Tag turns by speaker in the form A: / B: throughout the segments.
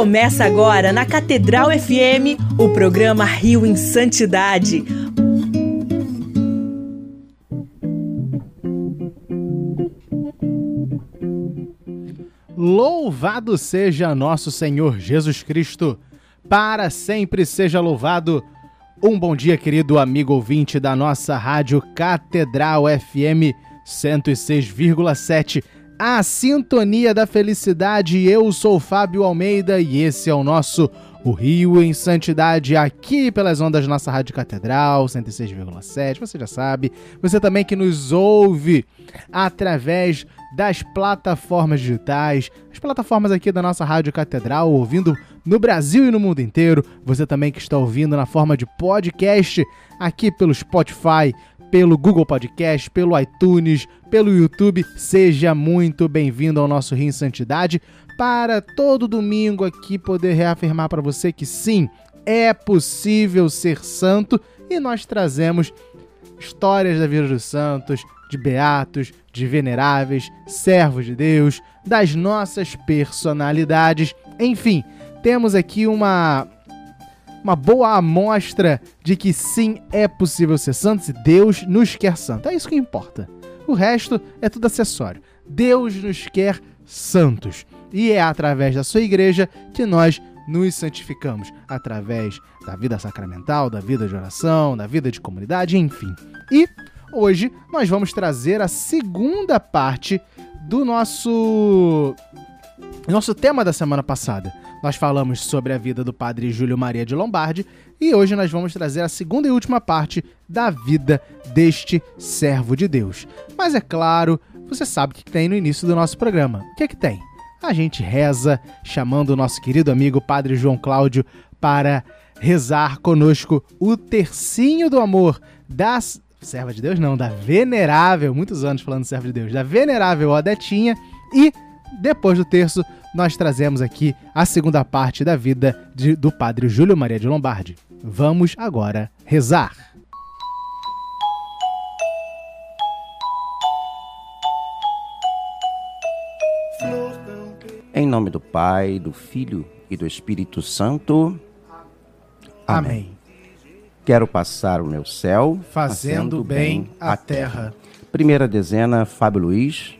A: Começa agora na Catedral FM o programa Rio em Santidade.
B: Louvado seja nosso Senhor Jesus Cristo, para sempre seja louvado. Um bom dia, querido amigo ouvinte da nossa rádio Catedral FM 106,7 a Sintonia da Felicidade. Eu sou Fábio Almeida e esse é o nosso O Rio em Santidade, aqui pelas ondas da nossa Rádio Catedral 106,7. Você já sabe. Você também que nos ouve através das plataformas digitais, as plataformas aqui da nossa Rádio Catedral, ouvindo no Brasil e no mundo inteiro. Você também que está ouvindo na forma de podcast aqui pelo Spotify, pelo Google Podcast, pelo iTunes, pelo YouTube. Seja muito bem-vindo ao nosso Rio em Santidade para todo domingo aqui poder reafirmar para você que sim, é possível ser santo e nós trazemos histórias da vida dos santos, de beatos, de veneráveis, servos de Deus, das nossas personalidades, enfim, temos aqui uma uma boa amostra de que sim é possível ser santos e Deus nos quer santo. É isso que importa. O resto é tudo acessório. Deus nos quer santos. E é através da sua igreja que nós nos santificamos através da vida sacramental, da vida de oração, da vida de comunidade, enfim. E hoje nós vamos trazer a segunda parte do nosso nosso tema da semana passada. Nós falamos sobre a vida do padre Júlio Maria de Lombardi e hoje nós vamos trazer a segunda e última parte da vida deste servo de Deus. Mas é claro, você sabe o que tem no início do nosso programa. O que é que tem? A gente reza chamando o nosso querido amigo Padre João Cláudio para rezar conosco o tercinho do amor das serva de Deus não, da venerável, muitos anos falando serva de Deus, da venerável Odetinha e depois do terço, nós trazemos aqui a segunda parte da vida de, do padre Júlio Maria de Lombardi. Vamos agora rezar.
C: Em nome do Pai, do Filho e do Espírito Santo. Amém. Amém. Quero passar o meu céu
B: fazendo, fazendo bem a terra. terra.
C: Primeira dezena, Fábio Luiz.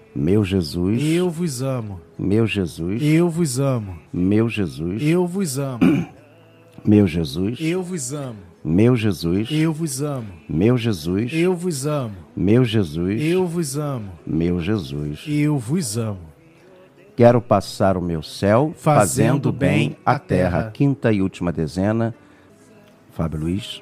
C: Meu Jesus,
B: eu vos amo.
C: Meu Jesus,
B: eu vos amo.
C: Meu Jesus,
B: eu vos amo.
C: Meu Jesus,
B: eu vos amo.
C: Meu Jesus,
B: eu vos amo.
C: Meu Jesus,
B: eu vos amo.
C: Meu Jesus,
B: eu vos amo.
C: Meu Jesus,
B: eu vos amo.
C: Quero passar o meu céu
B: fazendo,
C: fazendo
B: bem a terra. terra.
C: Quinta e última dezena. Fábio Luiz.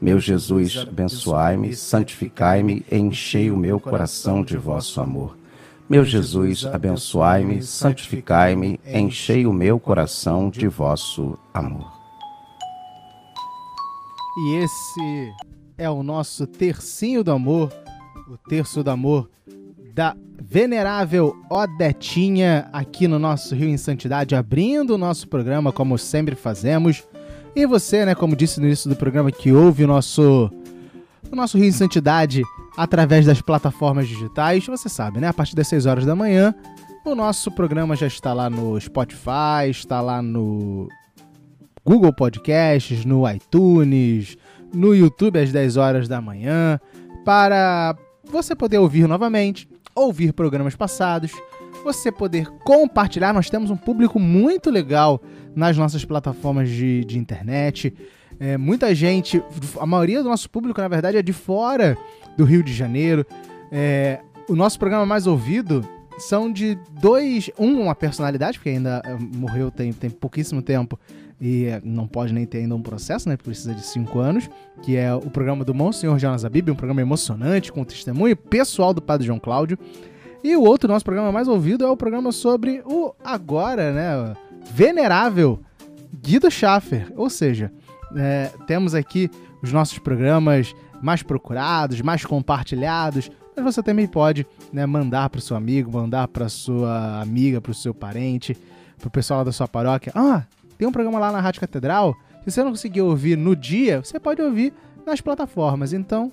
C: Meu Jesus, abençoai-me, santificai-me, enchei o meu coração de vosso amor. Meu Jesus, abençoai-me, santificai-me, enchei o meu coração de vosso amor.
B: E esse é o nosso tercinho do amor, o terço do amor da venerável Odetinha aqui no nosso Rio em Santidade, abrindo o nosso programa como sempre fazemos. E você, né, como disse no início do programa, que ouve o nosso, o nosso Rio em Santidade através das plataformas digitais, você sabe, né? A partir das 6 horas da manhã, o nosso programa já está lá no Spotify, está lá no Google Podcasts, no iTunes, no YouTube às 10 horas da manhã, para você poder ouvir novamente, ouvir programas passados, você poder compartilhar. Nós temos um público muito legal nas nossas plataformas de, de internet. É, muita gente, a maioria do nosso público, na verdade, é de fora do Rio de Janeiro. É, o nosso programa mais ouvido são de dois. Um, uma personalidade, porque ainda é, morreu tem, tem pouquíssimo tempo e é, não pode nem ter ainda um processo, né? Precisa de cinco anos, que é o programa do Monsenhor Jonas Abib, um programa emocionante, com testemunho pessoal do Padre João Cláudio. E o outro nosso programa mais ouvido é o programa sobre o agora, né? venerável Guido Schaffer. Ou seja, é, temos aqui os nossos programas mais procurados, mais compartilhados, mas você também pode né, mandar para o seu amigo, mandar para sua amiga, para o seu parente, para o pessoal da sua paróquia. Ah, tem um programa lá na Rádio Catedral. Se você não conseguir ouvir no dia, você pode ouvir nas plataformas. Então,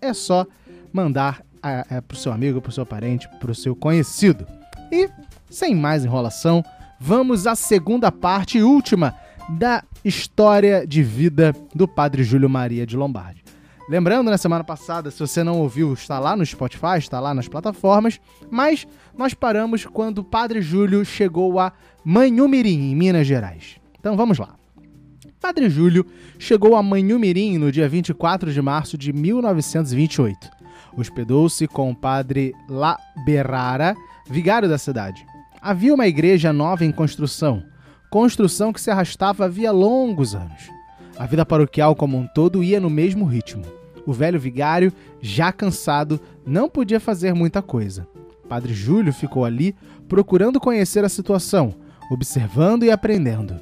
B: é só mandar para o seu amigo, para o seu parente, para o seu conhecido. E, sem mais enrolação, vamos à segunda parte e última da história de vida do Padre Júlio Maria de Lombardi. Lembrando, na semana passada, se você não ouviu, está lá no Spotify, está lá nas plataformas, mas nós paramos quando o Padre Júlio chegou a Manhumirim, em Minas Gerais. Então vamos lá. Padre Júlio chegou a Manhumirim no dia 24 de março de 1928. Hospedou-se com o padre La Berrara, vigário da cidade. Havia uma igreja nova em construção, construção que se arrastava havia longos anos. A vida paroquial como um todo ia no mesmo ritmo. O velho vigário, já cansado, não podia fazer muita coisa. Padre Júlio ficou ali procurando conhecer a situação, observando e aprendendo.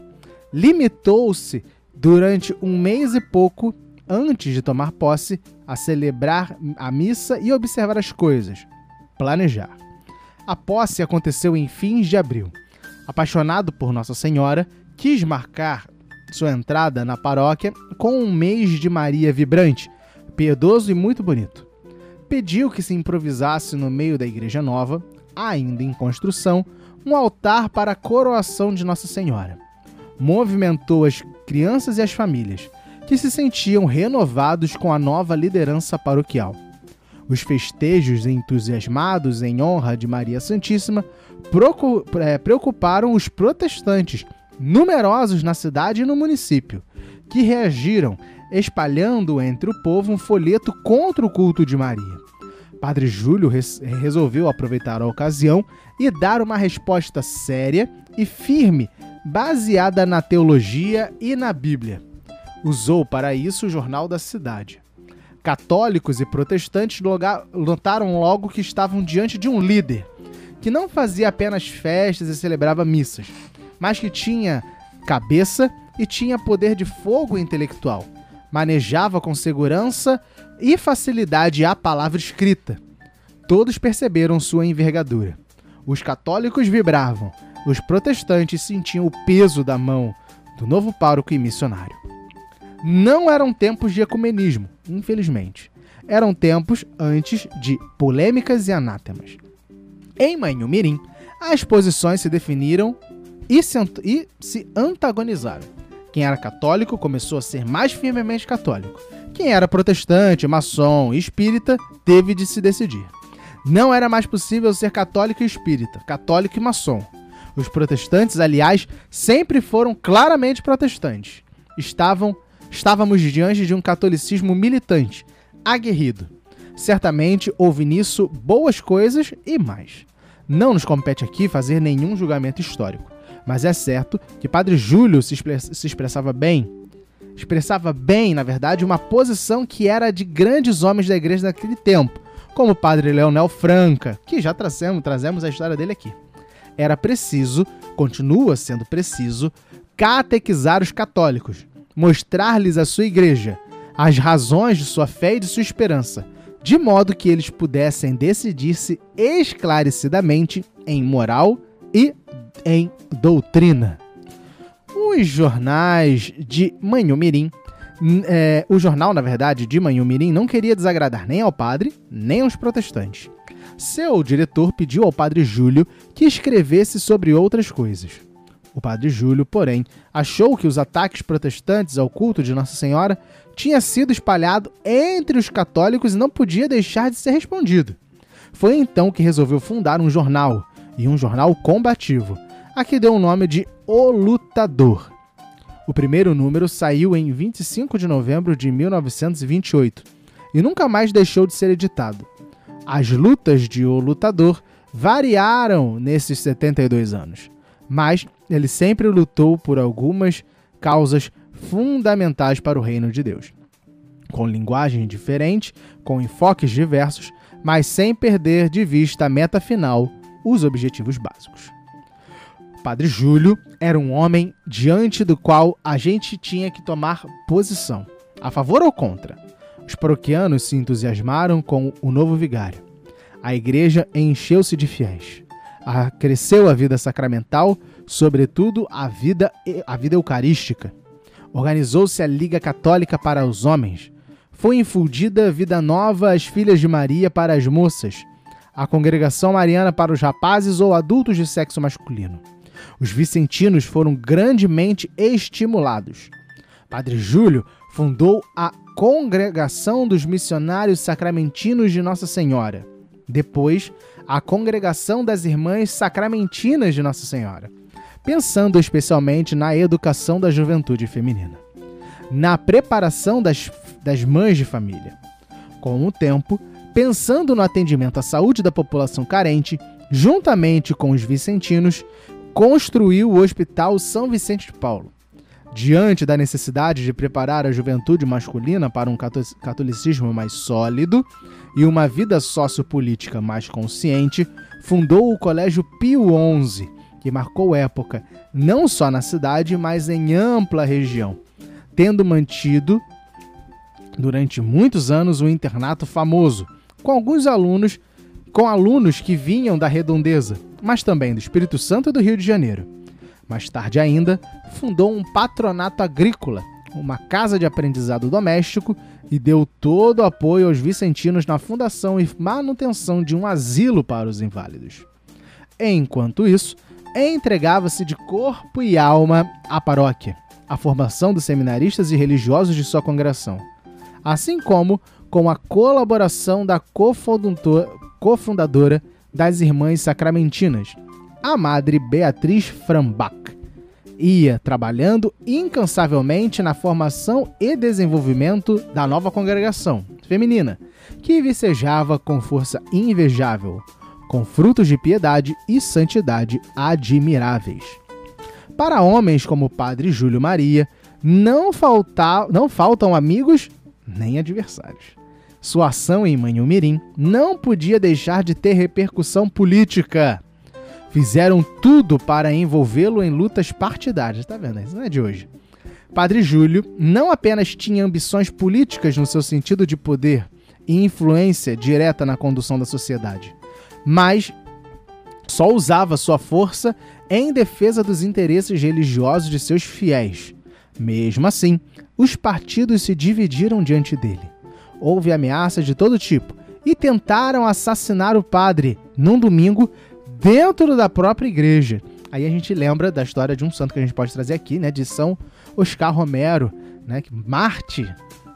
B: Limitou-se durante um mês e pouco, antes de tomar posse, a celebrar a missa e observar as coisas, planejar. A posse aconteceu em fins de abril. Apaixonado por Nossa Senhora, quis marcar sua entrada na paróquia com um mês de Maria vibrante, piedoso e muito bonito. Pediu que se improvisasse no meio da igreja nova, ainda em construção, um altar para a coroação de Nossa Senhora. Movimentou as crianças e as famílias, que se sentiam renovados com a nova liderança paroquial. Os festejos entusiasmados em honra de Maria Santíssima é, preocuparam os protestantes, numerosos na cidade e no município, que reagiram, espalhando entre o povo um folheto contra o culto de Maria. Padre Júlio resolveu aproveitar a ocasião e dar uma resposta séria e firme, baseada na teologia e na Bíblia. Usou para isso o jornal da cidade. Católicos e protestantes notaram logo que estavam diante de um líder que não fazia apenas festas e celebrava missas, mas que tinha cabeça e tinha poder de fogo intelectual. Manejava com segurança e facilidade a palavra escrita. Todos perceberam sua envergadura. Os católicos vibravam, os protestantes sentiam o peso da mão do novo pároco e missionário. Não eram tempos de ecumenismo, infelizmente. Eram tempos antes de polêmicas e anátemas. Em Manhumirim, as posições se definiram e se, e se antagonizaram. Quem era católico começou a ser mais firmemente católico. Quem era protestante, maçom e espírita teve de se decidir. Não era mais possível ser católico e espírita, católico e maçom. Os protestantes, aliás, sempre foram claramente protestantes. Estavam, estávamos diante de um catolicismo militante, aguerrido. Certamente houve nisso boas coisas e mais. Não nos compete aqui fazer nenhum julgamento histórico, mas é certo que Padre Júlio se, se expressava bem expressava bem, na verdade, uma posição que era de grandes homens da igreja daquele tempo, como o padre Leonel Franca, que já trazemos, trazemos a história dele aqui. Era preciso, continua sendo preciso, catequizar os católicos, mostrar-lhes a sua igreja, as razões de sua fé e de sua esperança, de modo que eles pudessem decidir-se esclarecidamente em moral e em doutrina. Os jornais de Manhumirim, é, o jornal, na verdade, de Manhumirim não queria desagradar nem ao padre, nem aos protestantes. Seu diretor pediu ao padre Júlio que escrevesse sobre outras coisas. O padre Júlio, porém, achou que os ataques protestantes ao culto de Nossa Senhora tinha sido espalhado entre os católicos e não podia deixar de ser respondido. Foi então que resolveu fundar um jornal, e um jornal combativo, a que deu o nome de O Lutador. O primeiro número saiu em 25 de novembro de 1928 e nunca mais deixou de ser editado. As lutas de O Lutador variaram nesses 72 anos, mas ele sempre lutou por algumas causas fundamentais para o reino de Deus. Com linguagem diferente, com enfoques diversos, mas sem perder de vista a meta final, os objetivos básicos. Padre Júlio era um homem diante do qual a gente tinha que tomar posição, a favor ou contra. Os paroquianos se entusiasmaram com o novo vigário. A igreja encheu-se de fiéis. Cresceu a vida sacramental, sobretudo a vida, a vida eucarística. Organizou-se a Liga Católica para os Homens. Foi infundida vida nova às filhas de Maria para as moças, a congregação mariana para os rapazes ou adultos de sexo masculino. Os vicentinos foram grandemente estimulados. Padre Júlio fundou a Congregação dos Missionários Sacramentinos de Nossa Senhora. Depois, a Congregação das Irmãs Sacramentinas de Nossa Senhora pensando especialmente na educação da juventude feminina, na preparação das, das mães de família. Com o tempo, pensando no atendimento à saúde da população carente, juntamente com os vicentinos, construiu o Hospital São Vicente de Paulo. Diante da necessidade de preparar a juventude masculina para um catolicismo mais sólido e uma vida sociopolítica mais consciente, fundou o Colégio Pio XI, que marcou época não só na cidade, mas em ampla região, tendo mantido durante muitos anos um internato famoso, com alguns alunos, com alunos que vinham da Redondeza, mas também do Espírito Santo e do Rio de Janeiro. Mais tarde ainda, fundou um patronato agrícola, uma casa de aprendizado doméstico e deu todo o apoio aos vicentinos na fundação e manutenção de um asilo para os inválidos. Enquanto isso, entregava-se de corpo e alma à paróquia, à formação dos seminaristas e religiosos de sua congregação, assim como com a colaboração da cofundadora das Irmãs Sacramentinas, a Madre Beatriz Frambach. Ia trabalhando incansavelmente na formação e desenvolvimento da nova congregação feminina, que vicejava com força invejável com frutos de piedade e santidade admiráveis. Para homens como o padre Júlio Maria, não, falta, não faltam amigos nem adversários. Sua ação em Manhumirim não podia deixar de ter repercussão política. Fizeram tudo para envolvê-lo em lutas partidárias, tá vendo? Isso não é de hoje. Padre Júlio não apenas tinha ambições políticas no seu sentido de poder e influência direta na condução da sociedade, mas só usava sua força em defesa dos interesses religiosos de seus fiéis. Mesmo assim, os partidos se dividiram diante dele. Houve ameaças de todo tipo e tentaram assassinar o padre num domingo dentro da própria igreja. Aí a gente lembra da história de um santo que a gente pode trazer aqui, né, de São Oscar Romero, né, Marte,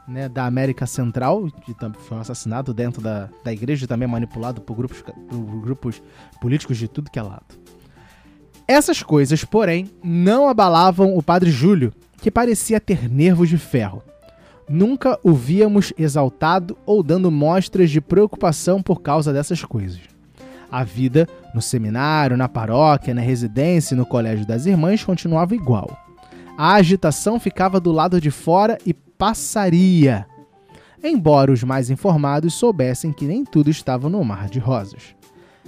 B: né, da América Central, que foi um assassinado dentro da, da igreja e também manipulado por grupos, por grupos políticos de tudo que é lado. Essas coisas, porém, não abalavam o padre Júlio, que parecia ter nervos de ferro. Nunca o víamos exaltado ou dando mostras de preocupação por causa dessas coisas. A vida no seminário, na paróquia, na residência e no colégio das irmãs continuava igual. a agitação ficava do lado de fora e passaria. Embora os mais informados soubessem que nem tudo estava no mar de rosas.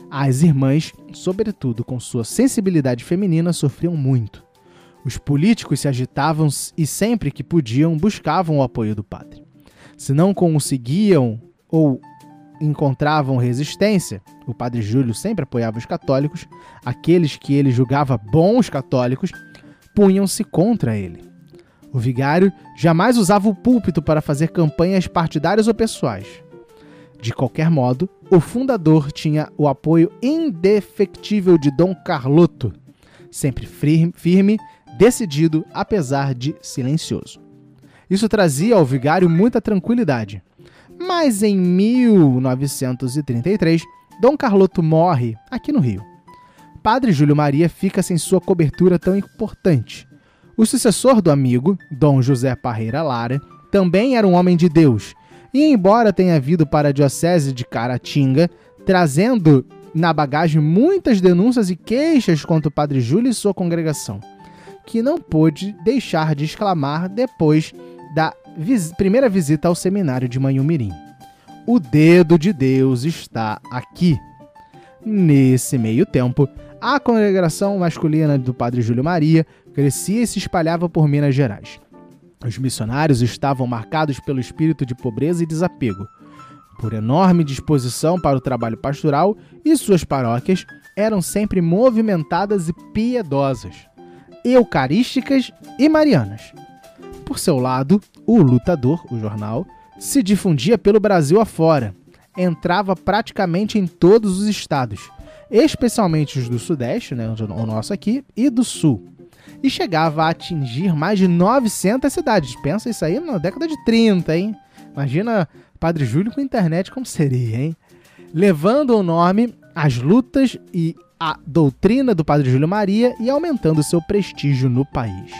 B: As irmãs, sobretudo com sua sensibilidade feminina, sofriam muito. Os políticos se agitavam e sempre que podiam buscavam o apoio do padre. Se não conseguiam ou encontravam resistência, o padre Júlio sempre apoiava os católicos, aqueles que ele julgava bons católicos punham-se contra ele. O vigário jamais usava o púlpito para fazer campanhas partidárias ou pessoais. De qualquer modo, o fundador tinha o apoio indefectível de Dom Carloto, sempre firme, decidido, apesar de silencioso. Isso trazia ao vigário muita tranquilidade. Mas em 1933, Dom Carloto morre aqui no Rio. Padre Júlio Maria fica sem sua cobertura tão importante. O sucessor do amigo, Dom José Parreira Lara, também era um homem de Deus, e embora tenha vindo para a diocese de Caratinga, trazendo na bagagem muitas denúncias e queixas contra o Padre Júlio e sua congregação, que não pôde deixar de exclamar depois da vis primeira visita ao seminário de Manhumirim. O dedo de Deus está aqui. Nesse meio tempo, a congregação masculina do Padre Júlio Maria crescia e se espalhava por Minas Gerais. Os missionários estavam marcados pelo espírito de pobreza e desapego, por enorme disposição para o trabalho pastoral e suas paróquias eram sempre movimentadas e piedosas, eucarísticas e marianas. Por seu lado, o Lutador, o jornal, se difundia pelo Brasil afora. Entrava praticamente em todos os estados, especialmente os do Sudeste, né, o nosso aqui, e do Sul. E chegava a atingir mais de 900 cidades. Pensa isso aí na década de 30, hein? Imagina Padre Júlio com internet como seria, hein? Levando o nome, as lutas e a doutrina do Padre Júlio Maria e aumentando seu prestígio no país.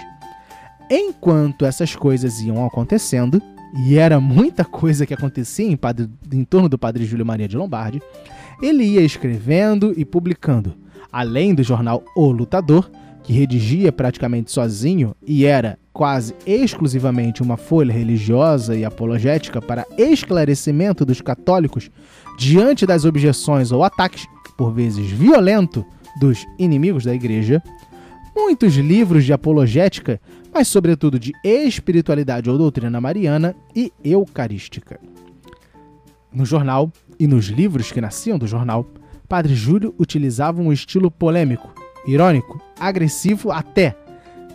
B: Enquanto essas coisas iam acontecendo, e era muita coisa que acontecia em, padre, em torno do padre Júlio Maria de Lombardi, ele ia escrevendo e publicando, além do jornal O Lutador, que redigia praticamente sozinho e era quase exclusivamente uma folha religiosa e apologética para esclarecimento dos católicos diante das objeções ou ataques, por vezes violento, dos inimigos da igreja, muitos livros de apologética mas sobretudo de espiritualidade ou doutrina mariana e eucarística. No jornal e nos livros que nasciam do jornal, Padre Júlio utilizava um estilo polêmico, irônico, agressivo até,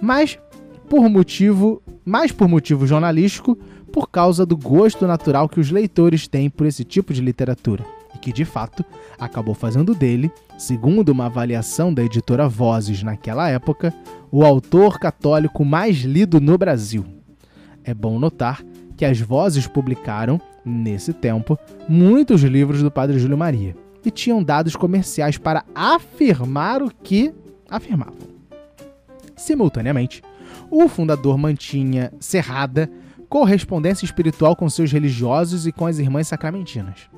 B: mas por motivo, mais por motivo jornalístico, por causa do gosto natural que os leitores têm por esse tipo de literatura e que de fato acabou fazendo dele, segundo uma avaliação da editora Vozes naquela época, o autor católico mais lido no Brasil. É bom notar que as Vozes publicaram, nesse tempo, muitos livros do Padre Júlio Maria e tinham dados comerciais para afirmar o que afirmavam. Simultaneamente, o fundador mantinha cerrada correspondência espiritual com seus religiosos e com as irmãs sacramentinas.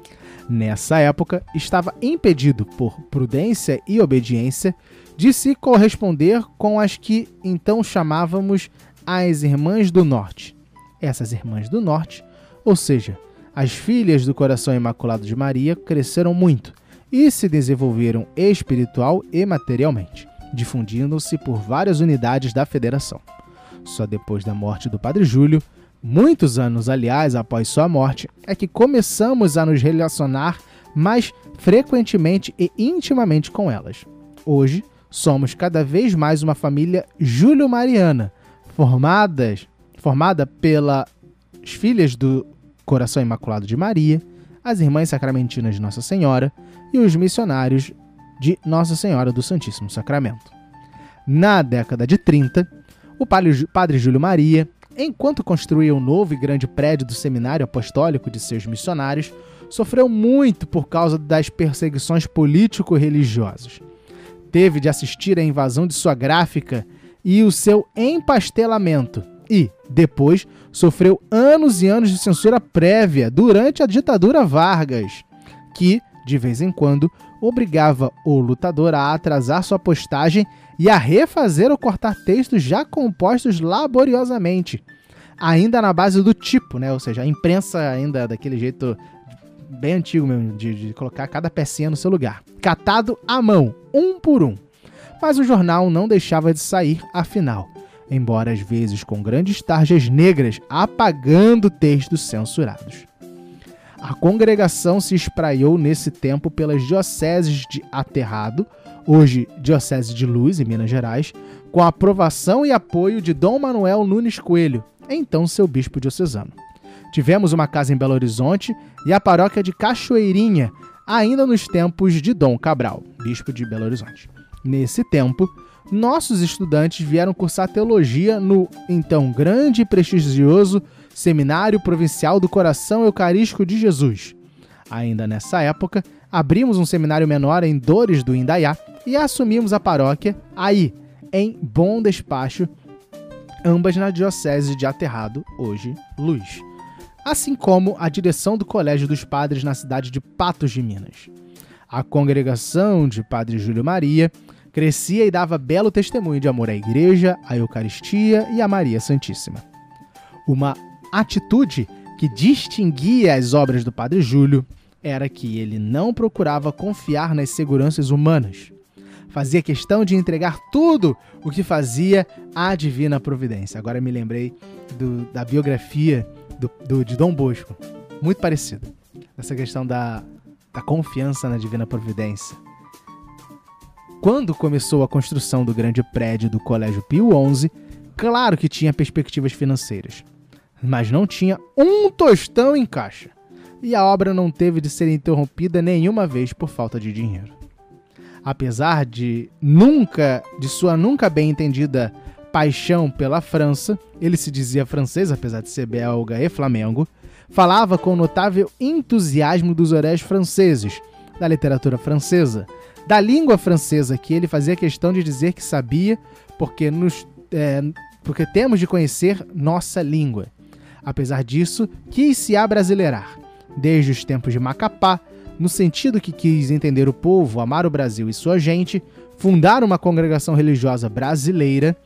B: Nessa época, estava impedido, por prudência e obediência, de se corresponder com as que então chamávamos as Irmãs do Norte. Essas Irmãs do Norte, ou seja, as filhas do coração imaculado de Maria, cresceram muito e se desenvolveram espiritual e materialmente, difundindo-se por várias unidades da federação. Só depois da morte do Padre Júlio muitos anos, aliás, após sua morte, é que começamos a nos relacionar mais frequentemente e intimamente com elas. Hoje, somos cada vez mais uma família Júlio-Mariana, formadas, formada pelas filhas do Coração Imaculado de Maria, as Irmãs Sacramentinas de Nossa Senhora e os missionários de Nossa Senhora do Santíssimo Sacramento. Na década de 30, o padre Júlio Maria enquanto construía o um novo e grande prédio do seminário apostólico de seus missionários, sofreu muito por causa das perseguições político-religiosas. Teve de assistir à invasão de sua gráfica e o seu empastelamento, e, depois, sofreu anos e anos de censura prévia durante a ditadura Vargas, que, de vez em quando, obrigava o lutador a atrasar sua postagem e a refazer ou cortar textos já compostos laboriosamente, ainda na base do tipo, né? Ou seja, a imprensa ainda daquele jeito bem antigo mesmo, de, de colocar cada pecinha no seu lugar. Catado à mão, um por um. Mas o jornal não deixava de sair, afinal, embora às vezes com grandes tarjas negras apagando textos censurados. A congregação se espraiou nesse tempo pelas dioceses de Aterrado, hoje Diocese de Luz, em Minas Gerais, com a aprovação e apoio de Dom Manuel Nunes Coelho, então seu bispo diocesano. Tivemos uma casa em Belo Horizonte e a paróquia de Cachoeirinha, ainda nos tempos de Dom Cabral, bispo de Belo Horizonte. Nesse tempo, nossos estudantes vieram cursar teologia no então grande e prestigioso Seminário Provincial do Coração Eucarístico de Jesus. Ainda nessa época, abrimos um seminário menor em Dores do Indaiá e assumimos a paróquia aí, em Bom Despacho, ambas na Diocese de Aterrado, hoje Luz. Assim como a direção do Colégio dos Padres na cidade de Patos de Minas. A congregação de Padre Júlio Maria crescia e dava belo testemunho de amor à Igreja, à Eucaristia e à Maria Santíssima. Uma atitude que distinguia as obras do Padre Júlio era que ele não procurava confiar nas seguranças humanas. Fazia questão de entregar tudo o que fazia à divina providência. Agora me lembrei do, da biografia do, do, de Dom Bosco. Muito parecido. Essa questão da, da confiança na divina providência. Quando começou a construção do grande prédio do Colégio Pio XI, claro que tinha perspectivas financeiras, mas não tinha um tostão em caixa e a obra não teve de ser interrompida nenhuma vez por falta de dinheiro. Apesar de nunca, de sua nunca bem entendida paixão pela França, ele se dizia francês, apesar de ser belga e flamengo, falava com notável entusiasmo dos oréis franceses, da literatura francesa, da língua francesa, que ele fazia questão de dizer que sabia, porque, nos, é, porque temos de conhecer nossa língua. Apesar disso, quis se abrasileirar desde os tempos de Macapá, no sentido que quis entender o povo, amar o Brasil e sua gente, fundar uma congregação religiosa brasileira.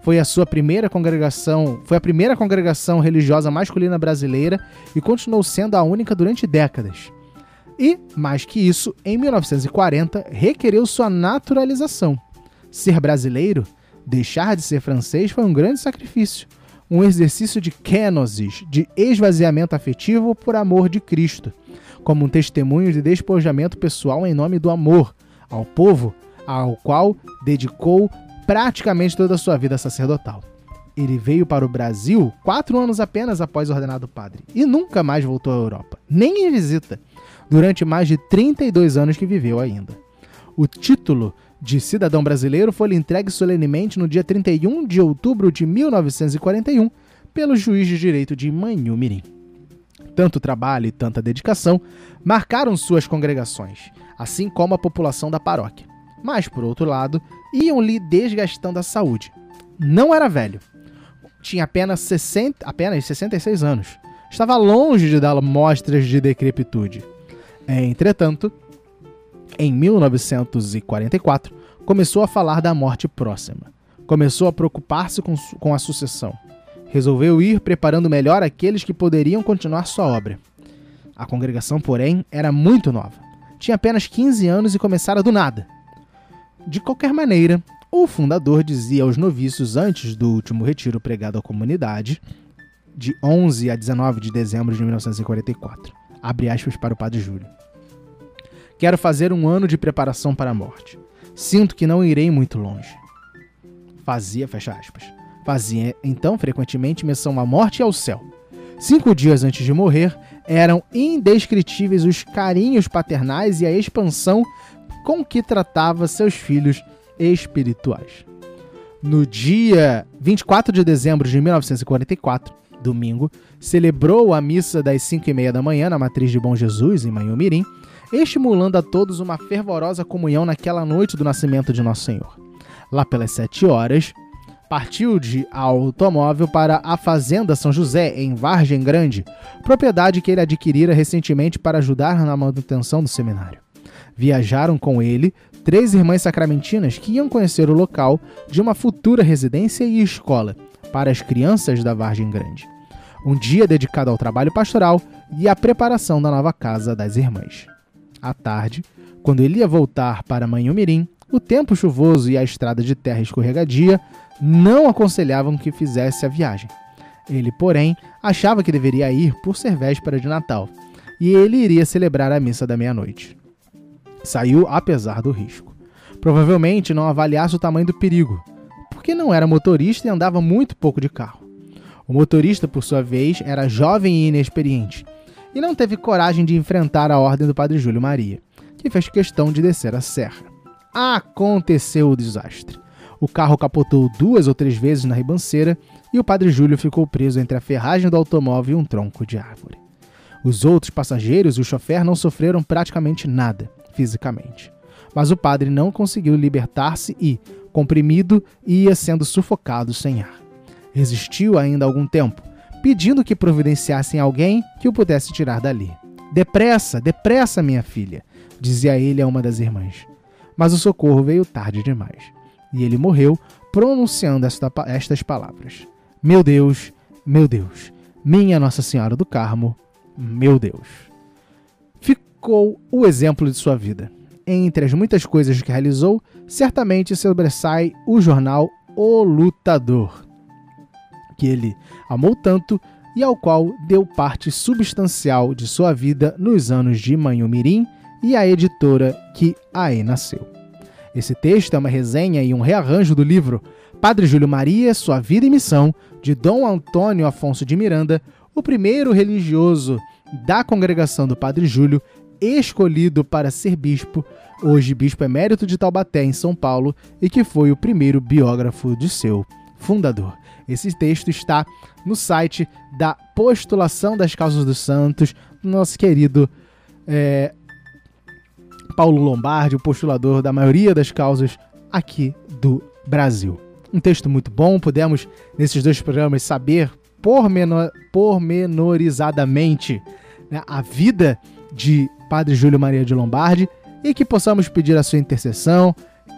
B: Foi a sua primeira congregação, foi a primeira congregação religiosa masculina brasileira e continuou sendo a única durante décadas. E, mais que isso, em 1940 requereu sua naturalização. Ser brasileiro, deixar de ser francês foi um grande sacrifício, um exercício de kenosis, de esvaziamento afetivo por amor de Cristo, como um testemunho de despojamento pessoal em nome do amor ao povo ao qual dedicou praticamente toda a sua vida sacerdotal. Ele veio para o Brasil quatro anos apenas após ordenado padre e nunca mais voltou à Europa, nem em visita, durante mais de 32 anos que viveu ainda. O título de cidadão brasileiro foi-lhe entregue solenemente no dia 31 de outubro de 1941 pelo juiz de direito de Manhumirim. Tanto trabalho e tanta dedicação marcaram suas congregações, assim como a população da paróquia. Mas, por outro lado, iam-lhe desgastando a saúde. Não era velho. Tinha apenas, 60, apenas 66 anos. Estava longe de dar mostras de decrepitude. Entretanto, em 1944, começou a falar da morte próxima. Começou a preocupar-se com, com a sucessão. Resolveu ir preparando melhor aqueles que poderiam continuar sua obra. A congregação, porém, era muito nova. Tinha apenas 15 anos e começara do nada. De qualquer maneira, o fundador dizia aos noviços antes do último retiro pregado à comunidade, de 11 a 19 de dezembro de 1944. Abre aspas para o Padre Júlio. Quero fazer um ano de preparação para a morte. Sinto que não irei muito longe. Fazia, fecha aspas. Fazia então frequentemente menção à morte e ao céu. Cinco dias antes de morrer, eram indescritíveis os carinhos paternais e a expansão com que tratava seus filhos espirituais. No dia 24 de dezembro de 1944, domingo, celebrou a missa das 5 e meia da manhã na Matriz de Bom Jesus, em Manhumirim, estimulando a todos uma fervorosa comunhão naquela noite do nascimento de Nosso Senhor. Lá pelas sete horas, partiu de automóvel para a Fazenda São José, em Vargem Grande, propriedade que ele adquirira recentemente para ajudar na manutenção do seminário. Viajaram com ele três irmãs sacramentinas que iam conhecer o local de uma futura residência e escola para as crianças da Vargem Grande. Um dia dedicado ao trabalho pastoral e à preparação da nova casa das irmãs. À tarde, quando ele ia voltar para Manhumirim, o tempo chuvoso e a estrada de terra escorregadia não aconselhavam que fizesse a viagem. Ele, porém, achava que deveria ir por ser véspera de Natal, e ele iria celebrar a missa da meia-noite. Saiu apesar do risco. Provavelmente não avaliasse o tamanho do perigo, porque não era motorista e andava muito pouco de carro. O motorista, por sua vez, era jovem e inexperiente, e não teve coragem de enfrentar a ordem do padre Júlio Maria, que fez questão de descer a serra. Aconteceu o desastre. O carro capotou duas ou três vezes na ribanceira e o padre Júlio ficou preso entre a ferragem do automóvel e um tronco de árvore. Os outros passageiros e o chofer não sofreram praticamente nada, fisicamente. Mas o padre não conseguiu libertar-se e, comprimido, ia sendo sufocado sem ar. Resistiu ainda algum tempo, pedindo que providenciassem alguém que o pudesse tirar dali. Depressa, depressa, minha filha, dizia ele a uma das irmãs. Mas o socorro veio tarde demais. E ele morreu pronunciando esta, estas palavras: Meu Deus, meu Deus, minha Nossa Senhora do Carmo, meu Deus. Ficou o exemplo de sua vida. Entre as muitas coisas que realizou, certamente sobressai o jornal O Lutador, que ele amou tanto e ao qual deu parte substancial de sua vida nos anos de Manhumirim e a editora que aí nasceu. Esse texto é uma resenha e um rearranjo do livro Padre Júlio Maria, Sua Vida e Missão, de Dom Antônio Afonso de Miranda, o primeiro religioso da congregação do Padre Júlio, escolhido para ser bispo, hoje bispo emérito de Taubaté, em São Paulo, e que foi o primeiro biógrafo de seu fundador. Esse texto está no site da Postulação das Causas dos Santos, nosso querido é, Paulo Lombardi, o postulador da maioria das causas aqui do Brasil. Um texto muito bom, pudemos nesses dois programas saber pormenor, pormenorizadamente né, a vida de Padre Júlio Maria de Lombardi e que possamos pedir a sua intercessão,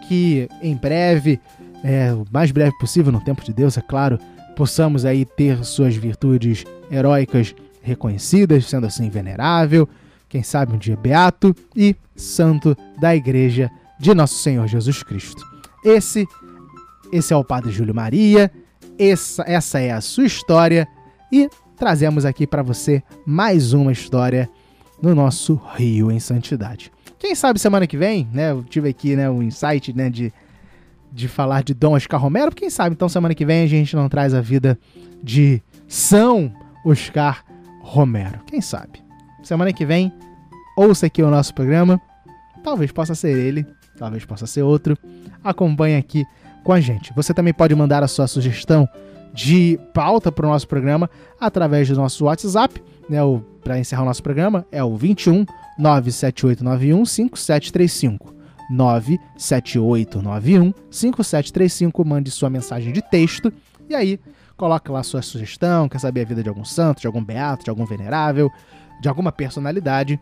B: que em breve, é, o mais breve possível, no tempo de Deus, é claro, possamos aí ter suas virtudes heróicas reconhecidas, sendo assim venerável, quem sabe um dia beato e santo da Igreja de Nosso Senhor Jesus Cristo. Esse, esse é o Padre Júlio Maria, essa, essa é a sua história e trazemos aqui para você mais uma história no nosso Rio em Santidade. Quem sabe semana que vem, né? Eu tive aqui né, um insight né, de, de falar de Dom Oscar Romero. Quem sabe então semana que vem a gente não traz a vida de São Oscar Romero. Quem sabe? Semana que vem, ouça aqui o nosso programa. Talvez possa ser ele, talvez possa ser outro. Acompanhe aqui com a gente. Você também pode mandar a sua sugestão de pauta para o nosso programa através do nosso WhatsApp, né? Para encerrar o nosso programa, é o 21 97891 5735. 97891 5735. Mande sua mensagem de texto e aí coloque lá sua sugestão, quer saber a vida de algum santo, de algum beato, de algum venerável, de alguma personalidade.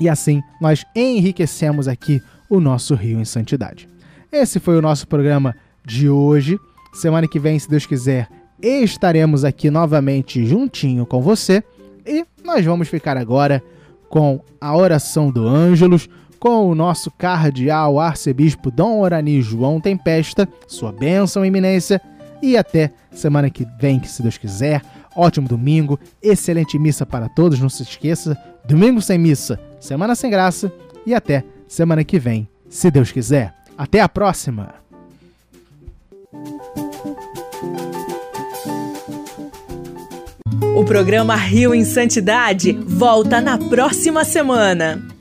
B: E assim nós enriquecemos aqui o nosso Rio em Santidade. Esse foi o nosso programa de hoje. Semana que vem, se Deus quiser, estaremos aqui novamente juntinho com você. E nós vamos ficar agora com a oração do Ângelos, com o nosso cardeal arcebispo Dom Orani João Tempesta, sua bênção, eminência. E até semana que vem, que se Deus quiser. Ótimo domingo, excelente missa para todos, não se esqueça. Domingo sem missa, semana sem graça. E até semana que vem, se Deus quiser. Até a próxima!
A: O programa Rio em Santidade volta na próxima semana.